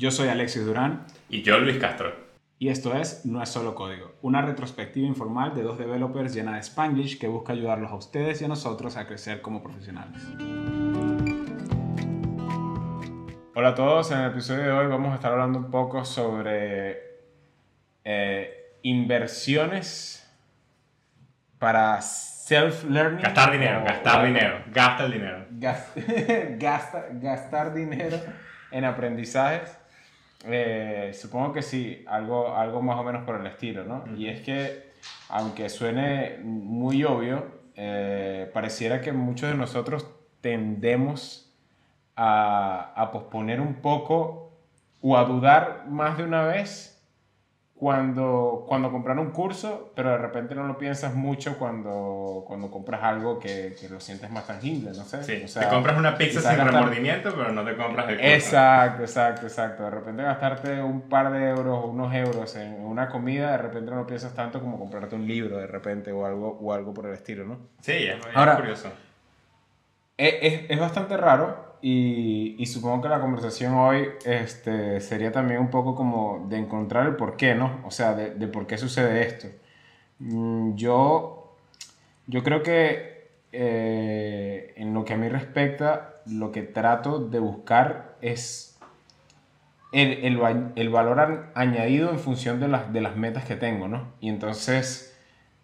Yo soy Alexis Durán. Y yo Luis Castro. Y esto es No es solo código, una retrospectiva informal de dos developers llena de Spanglish que busca ayudarlos a ustedes y a nosotros a crecer como profesionales. Hola a todos, en el episodio de hoy vamos a estar hablando un poco sobre eh, inversiones para self-learning. Gastar dinero, gastar dinero, gasta el dinero. gasta, gastar dinero en aprendizajes. Eh, supongo que sí, algo, algo más o menos por el estilo, ¿no? Y es que, aunque suene muy obvio, eh, pareciera que muchos de nosotros tendemos a, a posponer un poco o a dudar más de una vez cuando, cuando comprar un curso, pero de repente no lo piensas mucho cuando, cuando compras algo que, que lo sientes más tangible, no sé. Sí, o sea, te compras una pizza sin remordimiento, pero no te compras el curso. Exacto, exacto, exacto. De repente gastarte un par de euros o unos euros en una comida, de repente no lo piensas tanto como comprarte un libro de repente o algo, o algo por el estilo, ¿no? Sí, es, es curioso. Es, es, bastante raro y, y, supongo que la conversación hoy este, sería también un poco como de encontrar el por qué, ¿no? O sea, de, de por qué sucede esto. Mm, yo, yo creo que eh, en lo que a mí respecta, lo que trato de buscar es el, el, el valor añadido en función de las, de las metas que tengo, ¿no? Y entonces,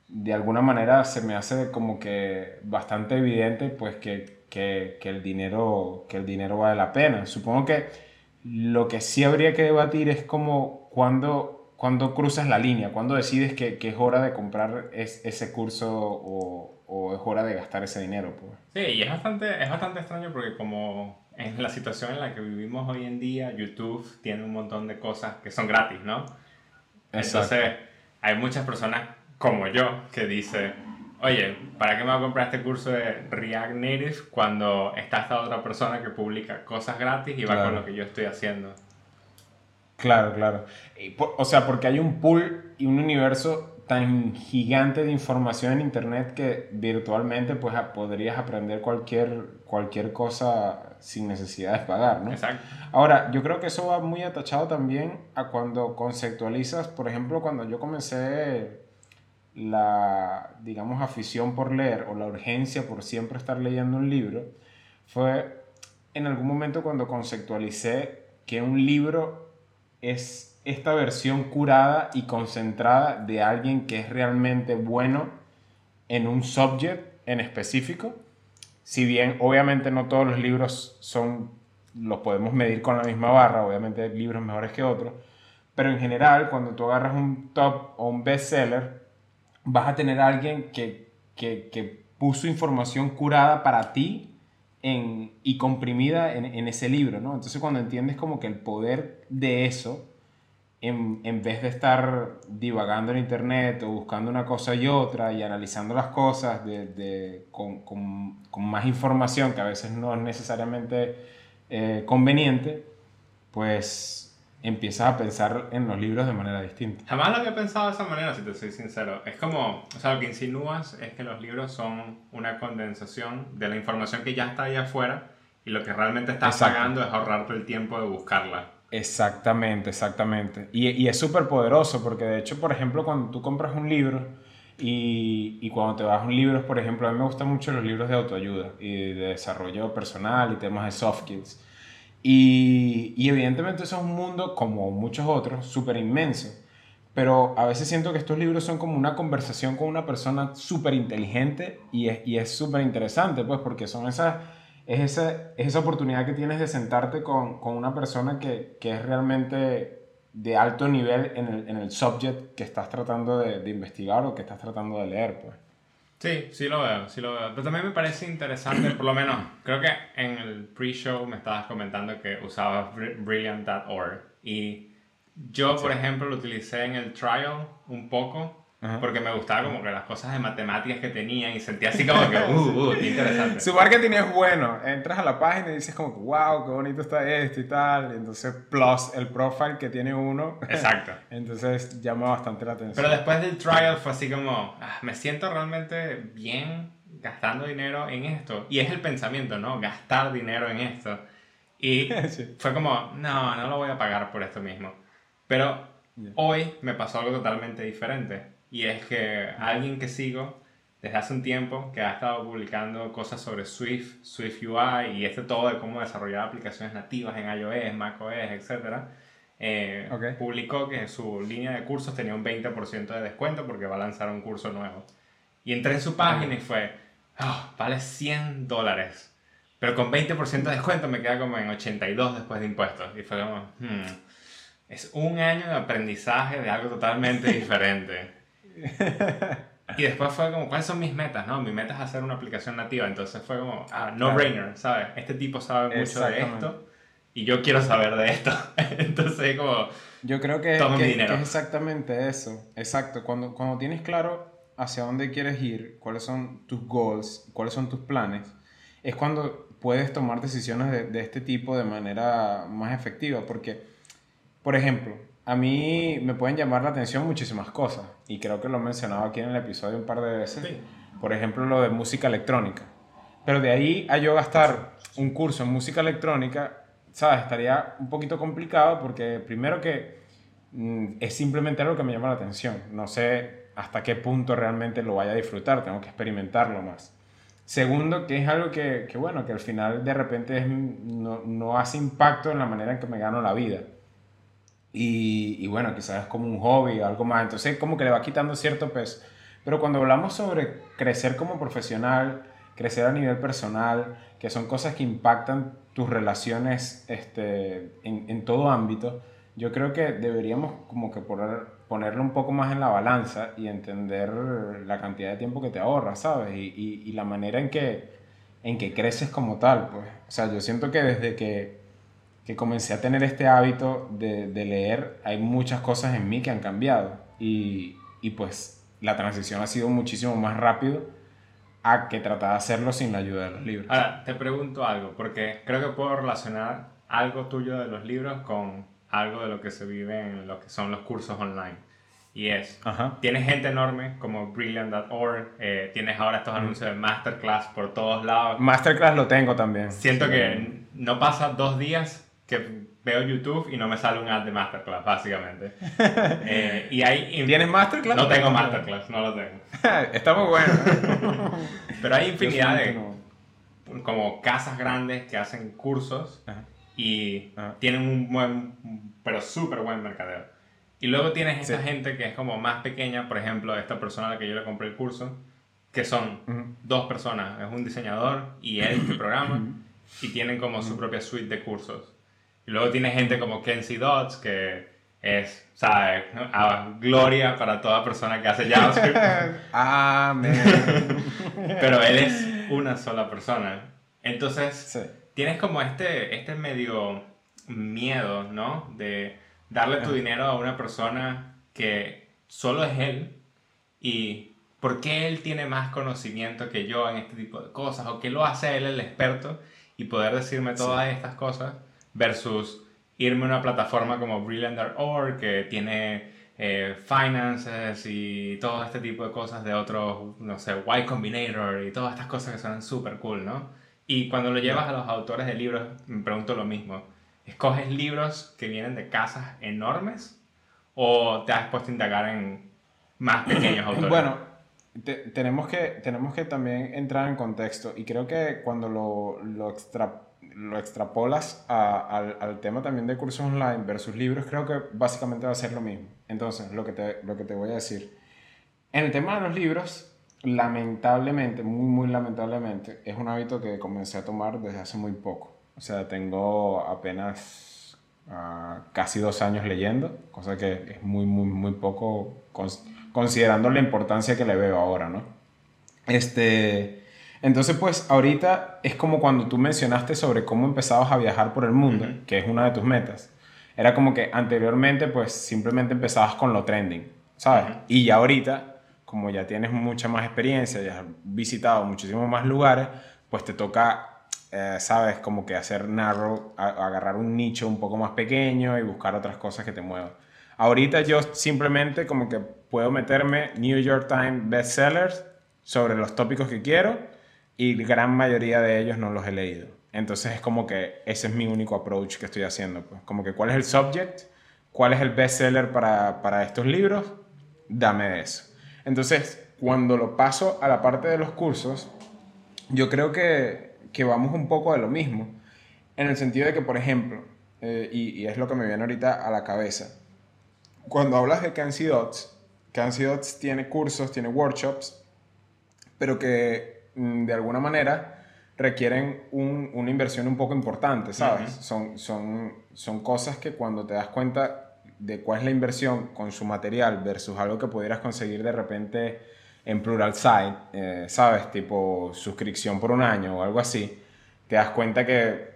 de alguna manera se me hace como que bastante evidente, pues que que, que, el dinero, que el dinero vale la pena. Supongo que lo que sí habría que debatir es como cuando, cuando cruzas la línea, cuando decides que, que es hora de comprar es, ese curso o, o, es hora de gastar ese dinero. Pues. Sí, y es bastante, es bastante extraño porque como en la situación en la que vivimos hoy en día, YouTube tiene un montón de cosas que son gratis, ¿no? Exacto. Entonces, hay muchas personas como yo que dicen oye, ¿para qué me voy a comprar este curso de React Native cuando está esta otra persona que publica cosas gratis y va con lo que yo estoy haciendo? Claro, claro. O sea, porque hay un pool y un universo tan gigante de información en internet que virtualmente pues podrías aprender cualquier, cualquier cosa sin necesidad de pagar, ¿no? Exacto. Ahora, yo creo que eso va muy atachado también a cuando conceptualizas, por ejemplo, cuando yo comencé la, digamos, afición por leer o la urgencia por siempre estar leyendo un libro fue en algún momento cuando conceptualicé que un libro es esta versión curada y concentrada de alguien que es realmente bueno en un subject en específico. Si bien obviamente no todos los libros son los podemos medir con la misma barra, obviamente hay libros mejores que otros, pero en general cuando tú agarras un top o un bestseller, vas a tener alguien que, que, que puso información curada para ti en, y comprimida en, en, ese libro, ¿no? Entonces cuando entiendes como que el poder de eso, en, en, vez de estar divagando en internet o buscando una cosa y otra y analizando las cosas de, de, con, con, con, más información que a veces no es necesariamente eh, conveniente, pues empiezas a pensar en los libros de manera distinta. Jamás lo había pensado de esa manera, si te soy sincero. Es como, o sea, lo que insinúas es que los libros son una condensación de la información que ya está ahí afuera y lo que realmente estás pagando es ahorrarte el tiempo de buscarla. Exactamente, exactamente. Y, y es súper poderoso porque de hecho, por ejemplo, cuando tú compras un libro y, y, cuando te vas a un libro, por ejemplo, a mí me gustan mucho los libros de autoayuda y de desarrollo personal y temas de soft skills. Y, y, evidentemente eso es un mundo, como muchos otros, súper inmenso. Pero a veces siento que estos libros son como una conversación con una persona súper inteligente y es súper interesante, pues, porque son esas, es, esa, es esa oportunidad que tienes de sentarte con, con una persona que, que, es realmente de alto nivel en el, en el subject que estás tratando de, de investigar o que estás tratando de leer, pues. Sí, sí lo veo, sí lo veo. Pero también me parece interesante, por lo menos, creo que en el pre-show me estabas comentando que usabas brilliant.org y yo, por ejemplo, lo utilicé en el trial un poco porque me gustaba como que las cosas de matemáticas que tenían y sentía así como que, uh, uh, qué interesante. Su marketing es bueno. Entras a la página y dices como que, wow, qué bonito está esto y tal. Y entonces, plus el profile que tiene uno. Exacto. entonces llama bastante la atención. Pero después del trial fue así como, ah, me siento realmente bien gastando dinero en esto. Y es el pensamiento, ¿no? Gastar dinero en esto. Y fue como, no, no lo voy a pagar por esto mismo. Pero hoy me pasó algo totalmente diferente. Y es que alguien que sigo desde hace un tiempo, que ha estado publicando cosas sobre Swift, Swift UI y este todo de cómo desarrollar aplicaciones nativas en iOS, macOS, etc., eh, publicó que su línea de cursos tenía un 20% de descuento porque va a lanzar un curso nuevo. Y entré en su página y fue, oh, vale 100 dólares. Pero con 20% de descuento me queda como en 82 después de impuestos. Y fue como, hmm, es un año de aprendizaje de algo totalmente diferente. Y después fue como, ¿cuáles son mis metas? No, mi meta es hacer una aplicación nativa. Entonces fue como, ah, no-brainer, ¿sabes? Este tipo sabe mucho de esto y yo quiero saber de esto. Entonces, como, yo creo que, que, es exactamente eso. Exacto. Cuando, cuando tienes claro hacia dónde quieres ir, cuáles son tus goals, cuáles son tus planes, es cuando puedes tomar decisiones de, de este tipo de manera más efectiva. Porque, por ejemplo, a mí me pueden llamar la atención muchísimas cosas y creo que lo he mencionado aquí en el episodio un par de veces. Por ejemplo, lo de música electrónica. Pero de ahí a yo gastar un curso en música electrónica, ¿sabes? Estaría un poquito complicado porque primero que mm, es simplemente algo que me llama la atención. No sé hasta qué punto realmente lo vaya a disfrutar, tengo que experimentarlo más. Segundo, que es algo que, que bueno, que al final de repente no, no hace impacto en la manera en que me gano la vida. Y, bueno, quizás es como un hobby o algo más. Entonces, como que le va quitando cierto peso. Pero cuando hablamos sobre crecer como profesional, crecer a nivel personal, que son cosas que impactan tus relaciones este, en, en todo ámbito, yo creo que deberíamos como que poner, ponerlo un poco más en la balanza y entender la cantidad de tiempo que te ahorras, ¿sabes? Y, y, y la manera en que, en que creces como tal, pues. O sea, yo siento que desde que que comencé a tener este hábito de, de, leer, hay muchas cosas en mí que han cambiado. Y, y, pues la transición ha sido muchísimo más rápido a que tratar de hacerlo sin la ayuda de los libros. Ahora, te pregunto algo, porque creo que puedo relacionar algo tuyo de los libros con algo de lo que se vive en lo que son los cursos online. Y es, tienes gente enorme como Brilliant.org, eh, tienes ahora estos anuncios de Masterclass por todos lados. Masterclass lo tengo también. Siento que no pasa dos días que veo YouTube y no me sale un ad de Masterclass, básicamente. Eh, y hay, ¿Tienes Masterclass? No tengo Masterclass, no lo tengo. Está muy bueno. Pero hay infinidad de como casas grandes que hacen cursos y tienen un buen, pero súper buen mercadeo. Y luego tienes esta gente que es como más pequeña, por ejemplo, esta persona a la que yo le compré el curso, que son dos personas, es un diseñador y él que programa, y tienen como su propia suite de cursos. Y luego tiene gente como Kenzie Dodds, que es, ¿sabes? A gloria para toda persona que hace JavaScript. Amén. Pero él es una sola persona. Entonces, tienes como este, este medio miedo, ¿no? De darle tu dinero a una persona que solo es él y por qué él tiene más conocimiento que yo en este tipo de cosas o qué lo hace él el experto y poder decirme todas estas cosas versus irme a una plataforma como Brilliant.org que tiene eh, finances y todo este tipo de cosas de otros, no sé, Y Combinator y todas estas cosas que son súper cool, ¿no? Y cuando lo llevas a los autores de libros, me pregunto lo mismo. ¿Escoges libros que vienen de casas enormes o te has puesto a indagar en más pequeños autores? Bueno, tenemos, que, tenemos que también entrar en contexto y creo que cuando lo, lo extra lo extrapolas al, al, tema también de cursos online versus libros, creo que básicamente va a ser lo mismo. Entonces, lo que te, lo que te voy a decir. En el tema de los libros, lamentablemente, muy, muy lamentablemente, es un hábito que comencé a tomar desde hace muy poco. O sea, tengo apenas uh, casi dos años leyendo, cosa que es muy, muy, muy poco considerando la importancia que le veo ahora, ¿no? Este entonces, pues ahorita es como cuando tú mencionaste sobre cómo empezabas a viajar por el mundo, que es una de tus metas. Era como que anteriormente, pues simplemente empezabas con lo trending, ¿sabes? Y ya ahorita, como ya tienes mucha más experiencia, ya has visitado muchísimos más lugares, pues te toca, eh, ¿sabes? Como que hacer narrow, agarrar un nicho un poco más pequeño y buscar otras cosas que te muevan. Ahorita yo simplemente como que puedo meterme New York Times bestsellers sobre los tópicos que quiero y gran mayoría de ellos no los he leído. Entonces es como que ese es mi único approach que estoy haciendo. Pues. Como que cuál es el subject, cuál es el bestseller para, para estos libros, dame eso. Entonces, cuando lo paso a la parte de los cursos, yo creo que, que vamos un poco de lo mismo. En el sentido de que, por ejemplo, eh, y, es lo que me viene ahorita a la cabeza, cuando hablas de Cancy Dots, Cancy Dots tiene cursos, tiene workshops, pero que de alguna manera requieren un, una inversión un poco importante, ¿sabes? son, son, son cosas que cuando te das cuenta de cuál es la inversión con su material versus algo que pudieras conseguir de repente en Plural Site, eh, ¿sabes? Tipo suscripción por un año o algo así, te das cuenta que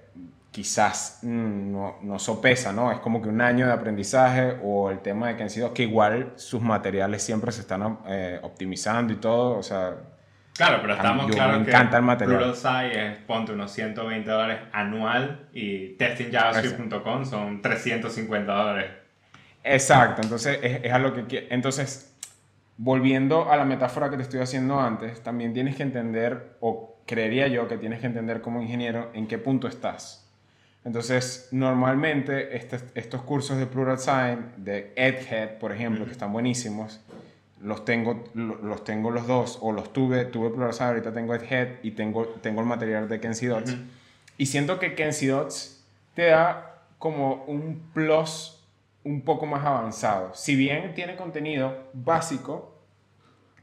quizás mm, no, no sopesa, ¿no? Es como que un año de aprendizaje o el tema de que han sido que igual sus materiales siempre se están eh, optimizando y todo, o sea, Claro, pero estamos claros que encanta el material. es, ponte unos 120 dólares anual y testingjavascript.com son 350 dólares. Exacto, entonces es, es a lo que Entonces, volviendo a la metáfora que te estoy haciendo antes, también tienes que entender, o creería yo que tienes que entender como ingeniero, en qué punto estás. Entonces, normalmente este, estos cursos de Plural Sign, de EdHead, por ejemplo, que están buenísimos, los tengo, los tengo los dos, o los tuve, tuve Pluralsight, ahorita tengo Head y tengo, tengo el material de Kenzie Dots. Y siento que Kenzie Dots te da como un plus un poco más avanzado. Si bien tiene contenido básico,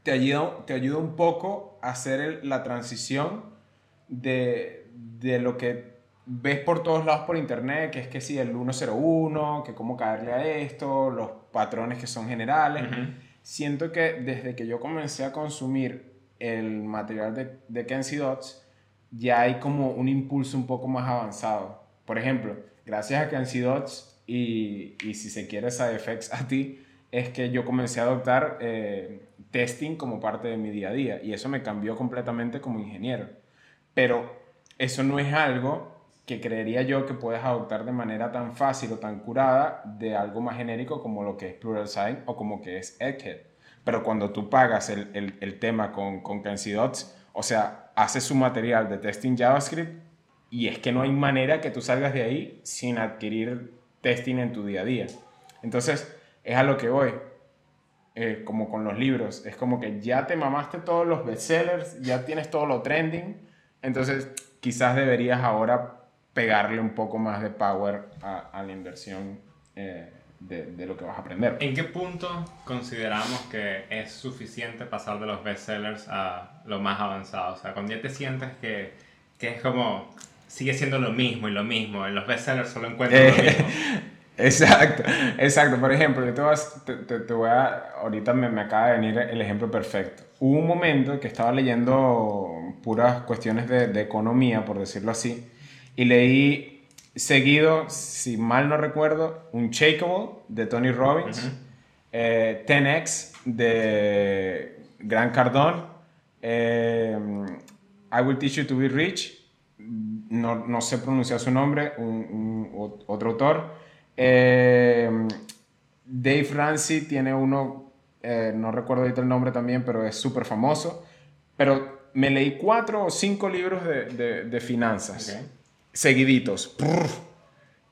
te ayuda, te ayuda un poco a hacer la transición de, de lo que ves por todos lados por internet, que es que si el 101, que cómo caerle a esto, los patrones que son generales siento que desde que yo comencé a consumir el material de, de Kenzie Dots, ya hay como un impulso un poco más avanzado. Por ejemplo, gracias a Kenzie Dots y, y si se quiere SideFX a ti, es que yo comencé a adoptar eh, testing como parte de mi día a día y eso me cambió completamente como ingeniero. Pero eso no es algo que creería yo que puedes adoptar de manera tan fácil o tan curada de algo más genérico como lo que es Plural Sign o como que es Egghead. Pero cuando tú pagas el, el, el tema con, con Dots, o sea, haces su material de testing JavaScript y es que no hay manera que tú salgas de ahí sin adquirir testing en tu día a día. Entonces, es a lo que voy. Eh, como con los libros, es como que ya te mamaste todos los bestsellers, ya tienes todo lo trending, entonces quizás deberías ahora pegarle un poco más de power a, la inversión eh, de, lo que vas a aprender. ¿En qué punto consideramos que es suficiente pasar de los bestsellers a lo más avanzado? O sea, cuando ya te sientes que, que es como, sigue siendo lo mismo y lo mismo, en los bestsellers solo encuentras lo mismo. Exacto, exacto. Por ejemplo, yo te, te, te, voy a, ahorita me, me, acaba de venir el ejemplo perfecto. Hubo un momento que estaba leyendo puras cuestiones de, de economía, por decirlo así, y leí seguido, si mal no recuerdo, un Shakeable de Tony Robbins, 10X eh, de Grant Cardone, eh, I Will Teach You to Be Rich, no, no sé pronunciar su nombre, un, otro autor. Eh, Dave Ramsey tiene uno, no recuerdo ahorita el nombre también, pero es súper famoso. Pero me leí cuatro o cinco libros de, de, finanzas seguiditos.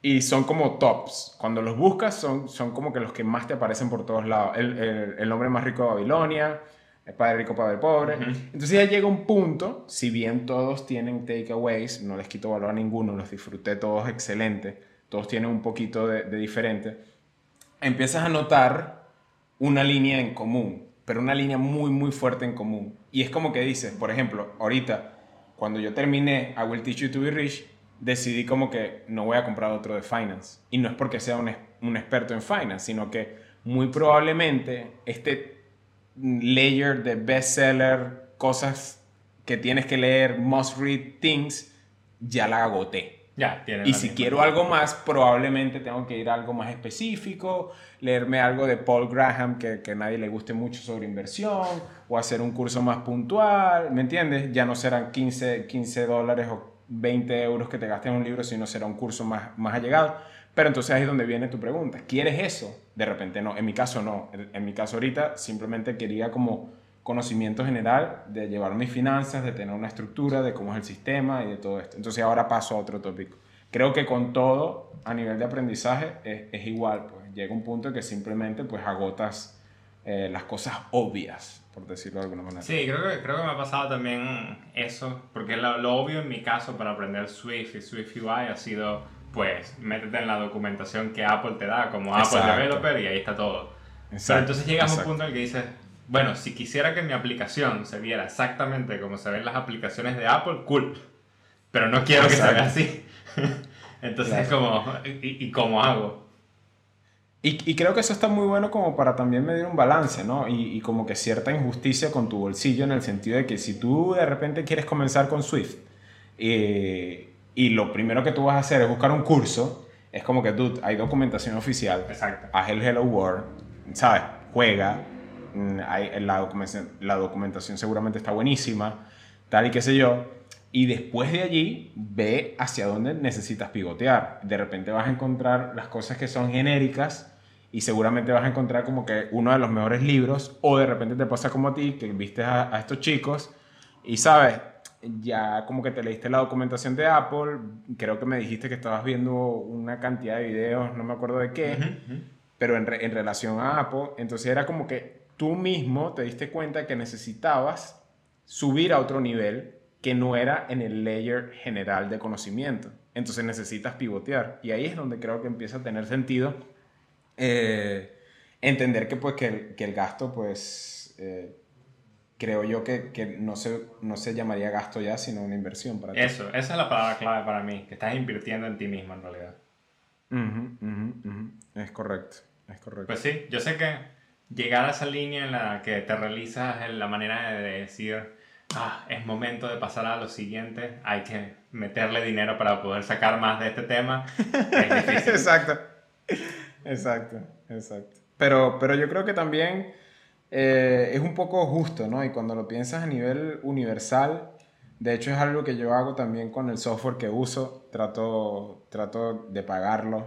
Y son como tops. Cuando los buscas son, son como que los que más te aparecen por todos lados. El, el, hombre más rico de Babilonia, el padre rico, padre pobre. Entonces ya llega un punto, si bien todos tienen takeaways, no les quito valor a ninguno, los disfruté todos excelente, todos tienen un poquito de, de diferente, empiezas a notar una línea en común, pero una línea muy, muy fuerte en común. Y es como que dices, por ejemplo, ahorita, cuando yo terminé I Will Teach You to Be Rich, decidí como que no voy a comprar otro de finance. Y no es porque sea un, un experto en finance, sino que muy probablemente este layer de bestseller, cosas que tienes que leer, must read things, ya la agoté. Ya, y si quiero algo más, probablemente tengo que ir a algo más específico, leerme algo de Paul Graham que, que a nadie le guste mucho sobre inversión, o hacer un curso más puntual, ¿me entiendes? Ya no serán 15, 15 dólares o 20 euros que te gastes en un libro, sino será un curso más, más allegado. Pero entonces ahí es donde viene tu pregunta. ¿Quieres eso? De repente no. En mi caso no. En, mi caso ahorita simplemente quería como conocimiento general de llevar mis finanzas, de tener una estructura, de cómo es el sistema y de todo esto. Entonces ahora paso a otro tópico. Creo que con todo, a nivel de aprendizaje, es, es igual. Pues llega un punto que simplemente pues agotas eh, las cosas obvias, por decirlo de alguna manera. Sí, creo que, creo que me ha pasado también eso, porque lo, lo obvio en mi caso para aprender Swift y Swift UI ha sido, pues, métete en la documentación que Apple te da como Apple Developer y ahí está todo. Pero entonces llegas a un punto en el que dices, bueno, si quisiera que mi aplicación se viera exactamente como se ven las aplicaciones de Apple, cool. Pero no quiero que se vea así. Entonces es como, ¿y, cómo hago? Y, y, creo que eso está muy bueno como para también medir un balance, ¿no? Y, y, como que cierta injusticia con tu bolsillo en el sentido de que si tú de repente quieres comenzar con Swift eh, y lo primero que tú vas a hacer es buscar un curso, es como que, dude, hay documentación oficial. Exacto. Haz el Hello World, ¿sabes? Juega, Mm, hay, la, documentación, la documentación seguramente está buenísima, tal y qué sé yo. Y después de allí, ve hacia dónde necesitas pivotear. De repente vas a encontrar las cosas que son genéricas y seguramente vas a encontrar como que uno de los mejores libros o de repente te pasa como a ti, que viste a, estos chicos y sabes, ya como que te leíste la documentación de Apple, creo que me dijiste que estabas viendo una cantidad de videos, no me acuerdo de qué, pero en, en relación a Apple, entonces era como que tú mismo te diste cuenta que necesitabas subir a otro nivel que no era en el layer general de conocimiento. Entonces necesitas pivotear. Y ahí es donde creo que empieza a tener sentido eh, entender que, pues, que, el, gasto, pues, eh, creo yo que, que, no, se, no se llamaría gasto ya, sino una inversión para Eso, esa es la palabra clave para mí, que estás invirtiendo en ti mismo en realidad. Es correcto, es correcto. Pues sí, yo sé que llegar a esa línea en la que te realizas en la manera de decir, ah, es momento de pasar a lo siguiente, hay que meterle dinero para poder sacar más de este tema, es difícil. exacto, exacto, exacto. Pero, pero yo creo que también eh, es un poco justo, ¿no? Y cuando lo piensas a nivel universal, de hecho es algo que yo hago también con el software que uso, trato, trato de pagarlo,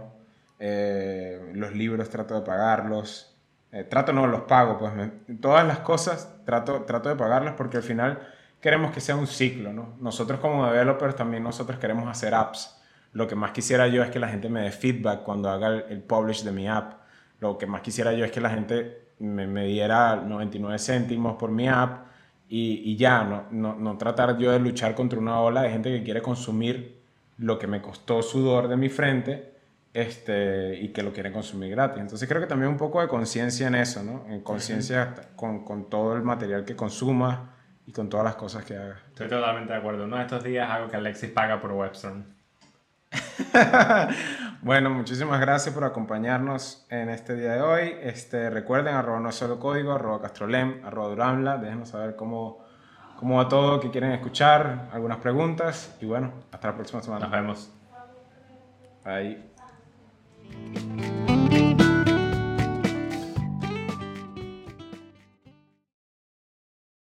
eh, los libros trato de pagarlos, eh, trato no los pago, pues todas las cosas trato, trato de pagarlas porque al final queremos que sea un ciclo, ¿no? Nosotros como developers también nosotros queremos hacer apps. Lo que más quisiera yo es que la gente me dé feedback cuando haga el, publish de mi app. Lo que más quisiera yo es que la gente me, me diera 99 céntimos por mi app y, y ya, no, no, no tratar yo de luchar contra una ola de gente que quiere consumir lo que me costó sudor de mi frente este, y que lo quieren consumir gratis. Entonces creo que también un poco de conciencia en eso, ¿no? En conciencia con, con, todo el material que consumas y con todas las cosas que hagas. Estoy totalmente de acuerdo. Uno de estos días hago que Alexis paga por Webstone. bueno, muchísimas gracias por acompañarnos en este día de hoy. Este, recuerden, arroba no solo código, arroba castrolem, arroba duramla. Déjenos saber cómo, cómo va todo, qué quieren escuchar, algunas preguntas. Y bueno, hasta la próxima semana. Nos vemos. Ahí.